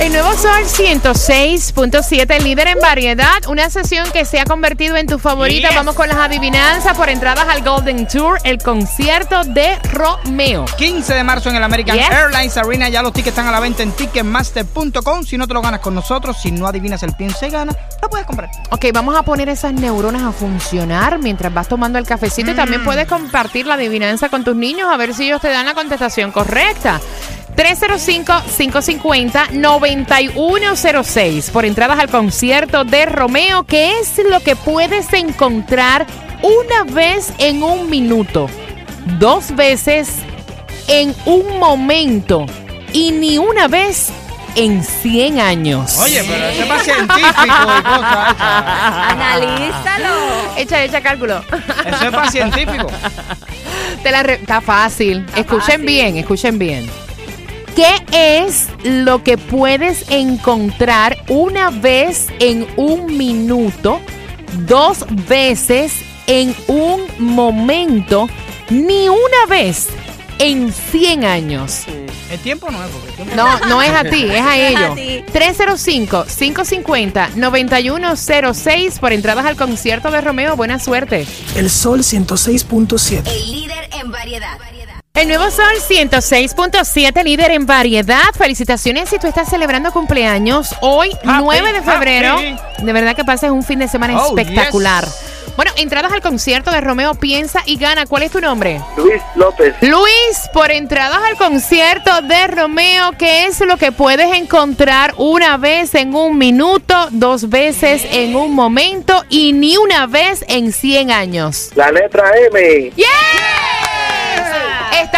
El nuevo Sol 106.7, líder en variedad, una sesión que se ha convertido en tu favorita. Yes. Vamos con las adivinanzas por entradas al Golden Tour, el concierto de Romeo. 15 de marzo en el American Yes. Airlines Arena. Ya los tickets están a la venta en ticketmaster.com. Si no te lo ganas con nosotros, si no adivinas el pienso y gana, lo puedes comprar. Ok, vamos a poner esas neuronas a funcionar mientras vas tomando el cafecito y también puedes compartir la adivinanza con tus niños a ver si ellos te dan la contestación correcta. 305-550-9106 por entradas al concierto de Romeo. ¿Qué es lo que puedes encontrar una vez en un minuto, dos veces en un momento y ni una vez en 100 años? Oye, pero ese es más científico y cosas. esa. Analízalo. Echa, echa cálculo. Eso es más científico. Te la re- Está fácil. escuchen fácil. bien, escuchen bien. ¿Qué es lo que puedes encontrar una vez en un minuto, dos veces en un momento, ni una vez en 100 años? El tiempo no es porque el tiempo No, no es a ti, es a ellos. ti. 305-550-9106 por entradas al concierto de Romeo. Buena suerte. El Sol 106.7. El líder en variedad. El nuevo Sol 106.7, líder en variedad. Felicitaciones si tú estás celebrando cumpleaños hoy, Happy, 9 de febrero. happy. De verdad que pases un fin de semana Oh, espectacular. yes. Bueno, entradas al concierto de Romeo Piensa y Gana. ¿Cuál es tu nombre? Luis López, Luis, por entradas al concierto de Romeo, ¿qué es lo que puedes encontrar una vez en un minuto, dos veces en un momento y ni una vez en 100 años? la letra M, ¡Yes!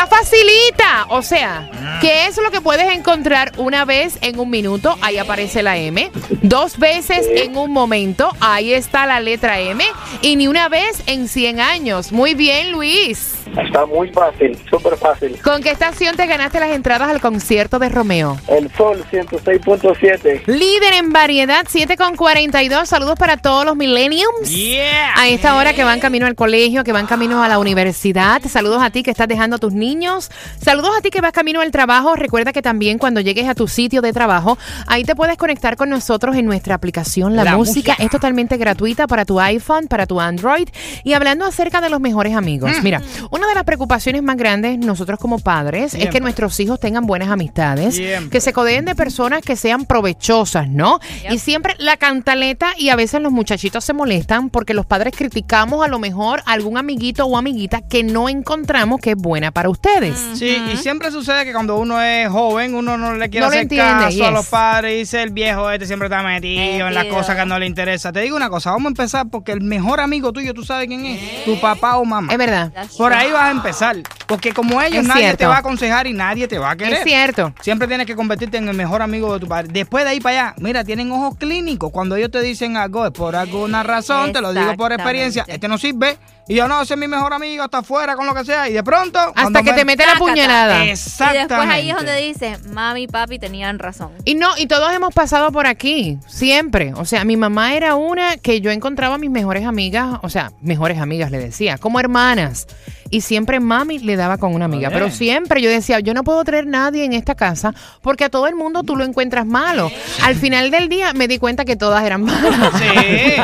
Está facilita. O sea, ¿qué es lo que puedes encontrar una vez en un minuto? Ahí aparece la M. Dos veces en un momento. Ahí está la letra M. Y ni una vez en 100 años. Muy bien, Luis. Está muy fácil, súper fácil. ¿Con qué estación te ganaste las entradas al concierto de Romeo? El Sol 106.7. Líder en variedad, 7 con 42. Saludos para todos los millenniums. Yeah. A esta hora que van camino al colegio, que van camino a la universidad. Saludos a ti que estás dejando a tus niños. Saludos a ti que vas camino al trabajo. Recuerda que también cuando llegues a tu sitio de trabajo, ahí te puedes conectar con nosotros en nuestra aplicación La, La música. música. Es totalmente gratuita para tu iPhone, para tu Android. Y hablando acerca de los mejores amigos. Mira, una de las preocupaciones más grandes nosotros como padres es que nuestros hijos tengan buenas amistades, Siempre. que se codeen de personas que sean provechosas, ¿no? Y siempre la cantaleta y a veces los muchachitos se molestan porque los padres criticamos a lo mejor a algún amiguito o amiguita que no encontramos que es buena para ustedes. Sí, y siempre sucede que cuando uno es joven, uno no le quiere No hacer entiende, caso a yes. los padres y dice el viejo este siempre está metido en las cosas que no le interesa. Te digo una cosa, vamos a empezar porque el mejor amigo tuyo, ¿tú sabes quién es? Tu papá o mamá. Es verdad. Por ahí vas a empezar. Porque como ellos, Es nadie cierto. te va a aconsejar y nadie te va a querer. Es cierto. Siempre tienes que convertirte en el mejor amigo de tu padre. Después de ahí para allá, mira, tienen ojos clínicos. Cuando ellos te dicen algo es por alguna razón, te lo digo por experiencia. Este no sirve. Y yo no, ese es mi mejor amigo, está afuera con lo que sea. Y de pronto. Hasta que me- te mete la puñalada. Y Exactamente. después ahí es donde dice, mami y papi tenían razón. Y no, y todos hemos pasado por aquí, siempre. O sea, mi mamá era una que yo encontraba a mis mejores amigas, o sea, mejores amigas le decía, como hermanas. Y siempre mami le daba con una amiga. Oye. Pero siempre yo decía, yo no puedo traer nadie en esta casa porque a todo el mundo tú lo encuentras malo. Al final del día me di cuenta que todas eran malas. Sí.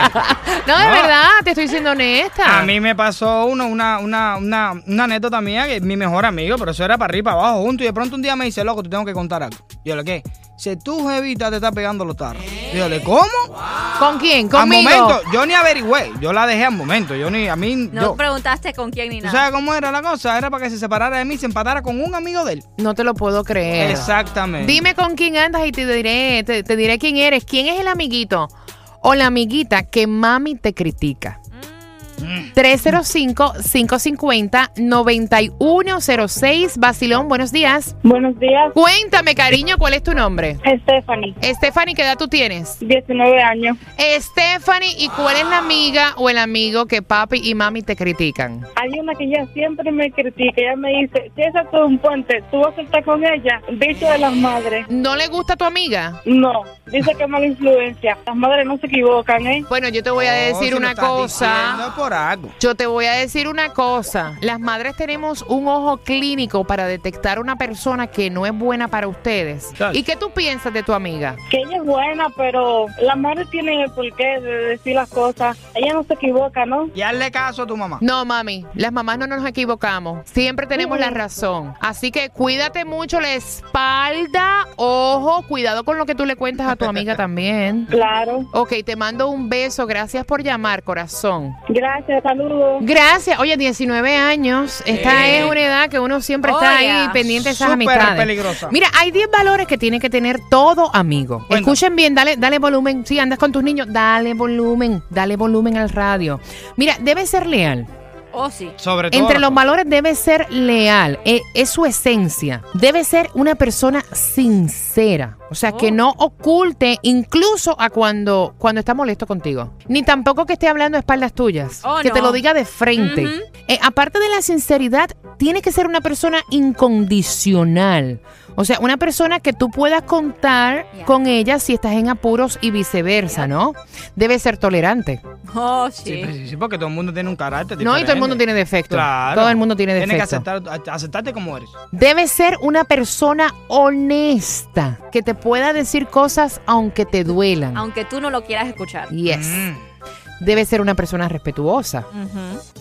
No, de No. Te estoy siendo honesta. A mí me pasó uno, una, una, una, una anécdota mía que es mi mejor amigo, pero eso era para arriba y para abajo juntos. Y de pronto un día me dice, loco, te tengo que contar algo. Y yo le, ¿qué? Si tu jevita te está pegando los tarros. Y yo le, ¿cómo? ¿Con quién? Al Conmigo. momento, yo ni averigüé. Yo la dejé al momento. Yo ni, a mí, No yo. preguntaste con quién ni ¿Tú nada. sabes cómo era la cosa? Era para que se separara de mí y se empatara con un amigo de él. No te lo puedo creer. Exactamente. Dime con quién andas y te diré, te, te diré quién eres. ¿Quién es el amiguito o la amiguita que mami te critica? 305-550-9106. Basilón, buenos días. Buenos días, Cuéntame, cariño, ¿cuál es tu nombre? Stephanie, Stephanie, ¿qué edad tú tienes? 19 años. Stephanie, ¿y cuál es la amiga o el amigo que papi y mami te critican? Hay una que ella siempre me critica, ella me dice, si esa es un puente, ¿tú vas a estar con ella? Dicho de las madres. ¿No le gusta tu amiga? No, dice que es mala influencia. Las madres no se equivocan, ¿eh? Bueno, yo te voy a No, decir si lo una cosa. diciendo Yo te voy a decir una cosa. Las madres tenemos un ojo clínico para detectar una persona que no es buena para ustedes. ¿Y qué tú piensas de tu amiga? Que ella es buena, pero las madres tienen el porqué de decir las cosas. Ella no se equivoca, ¿no? Y hazle caso a tu mamá. No, mami, las mamás no nos equivocamos. Siempre tenemos la razón. Así que cuídate mucho la espalda, ojo, cuidado con lo que tú le cuentas a tu amiga también. Claro. Ok, te mando un beso. Gracias por llamar, corazón. Gracias, saludos. Gracias. Oye, 19 años. Esta es una edad que uno siempre está ahí pendiente de esas Súper amistades. peligrosa. Mira, hay 10 valores que tiene que tener todo amigo. Escuchen bien, dale, dale volumen. Si andas con tus niños, dale volumen. Dale volumen al radio. Mira, debe ser leal. Oh, sí. Sobre todo. Entre los valores debe ser leal, e- es, su esencia. Debe ser una persona sincera, o sea, que Oh. no oculte incluso a cuando, cuando está molesto contigo. Ni tampoco que esté hablando a espaldas tuyas, Oh, que te no. lo diga de frente. Ujú. Eh, aparte de la sinceridad, tiene que ser una persona incondicional. O sea, una persona que tú puedas contar Yeah. con ella si estás en apuros y viceversa, ¿no? Debe ser tolerante. Oh, Sí, sí. pues, sí, porque todo el mundo tiene un carácter No, y todo el mundo diferente. tiene defectos. Claro. Todo el mundo tiene Tienes que defectos. aceptar, aceptarte como eres. Debe ser una persona honesta, que te pueda decir cosas aunque te duelan. Aunque tú no lo quieras escuchar. Yes. Mm. Debe ser una persona respetuosa.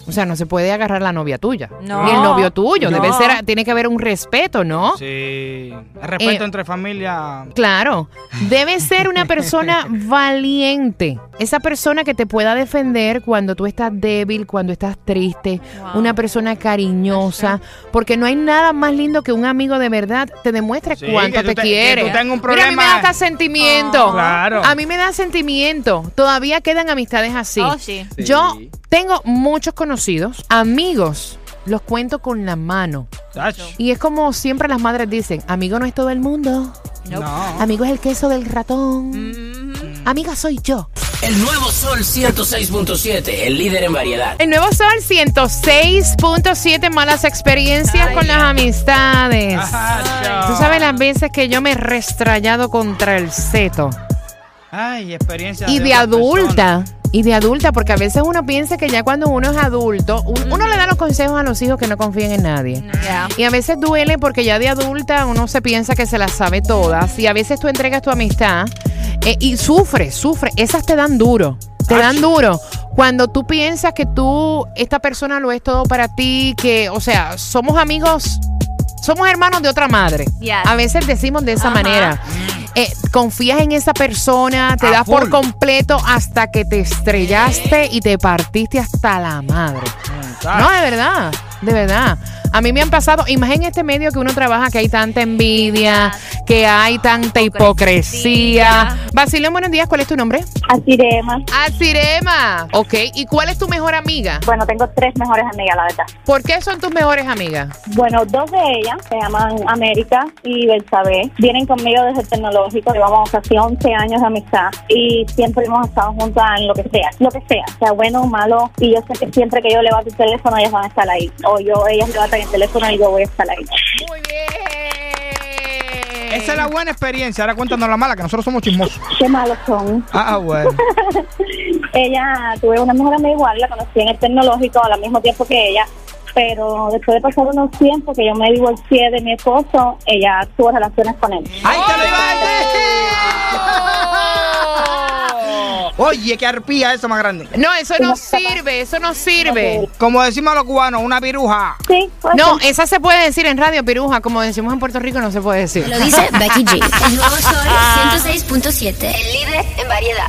O sea, no se puede agarrar la novia tuya. No. Ni el novio tuyo. No. Debe ser, tiene que haber un respeto, ¿no? Sí. El respeto Eh, entre familia. Claro, debe ser una persona valiente, esa persona que te pueda defender cuando tú estás débil, cuando estás triste, Wow. una persona cariñosa, porque no hay nada más lindo que un amigo de verdad te demuestre Sí, cuánto que tú te te- que quiere. tú tengas un Mira, a mí problema. me da hasta sentimiento. Oh. Claro. A mí me da sentimiento. Todavía quedan amistades así. Oh, sí. Yo tengo muchos conocidos, amigos, los cuento con la mano. Y es como siempre las madres dicen, amigo no es todo el mundo. Nope. No. Amigo es el queso del ratón. Mhm. Amiga soy yo. El nuevo Sol 106.7, el líder en variedad. El nuevo Sol 106.7 malas experiencias Ay, con las amistades. Tú sabes las veces que yo me he restrayado contra el seto. Ay, experiencia. Y de adulta. Y de adulta, porque a veces uno piensa que ya cuando uno es adulto, un- uno le da los consejos a los hijos que no confíen en nadie. Y a veces duele porque ya de adulta uno se piensa que se las sabe todas. Y a veces tú entregas tu amistad eh, y sufre, sufre. Esas te dan duro. Te dan duro. Cuando tú piensas que tú, esta persona lo es todo para ti, que, o sea, somos amigos, somos hermanos de otra madre. Yes. A veces decimos de esa Ajá. manera. Eh, confías en esa persona, te A das por completo hasta que te estrellaste y te partiste hasta la madre. personas. No, de verdad, de verdad. A mí me han pasado, imagínate este medio que uno trabaja que hay tanta envidia, que hay tanta hipocresía. Basilio, buenos días, ¿cuál es tu nombre? Asirema. Asirema. Ok, ¿y cuál es tu mejor amiga? Bueno, tengo tres mejores amigas, la verdad. ¿Por qué son tus mejores amigas? Bueno, dos de ellas se llaman América y Belsabe. Vienen conmigo desde el tecnológico, llevamos casi 11 años de amistad y siempre hemos estado juntas en lo que sea, lo que sea, sea bueno o malo. Y yo sé que siempre que yo levanto el teléfono, ellas van a estar ahí. O yo, ellas levantan el teléfono y yo voy a estar ahí. Muy bien. Esa es la buena experiencia. Ahora cuéntanos la mala, que nosotros somos chismosos. Qué malos son. Ah, bueno. Ella, tuve una mejor amiga igual, la conocí en el tecnológico al mismo tiempo que ella, pero después de pasar unos tiempos que yo me divorcié de mi esposo, ella tuvo relaciones con él. ¡Ay, te lo iba a decir! Oye, qué arpía eso más grande. No, eso no sirve, eso no sirve. Como decimos los cubanos, una viruja. Sí, No, esa se puede decir en radio, piruja, como decimos en Puerto Rico, no se puede decir. Lo dice Becky G. El nuevo Sol 106.7. El líder en variedad.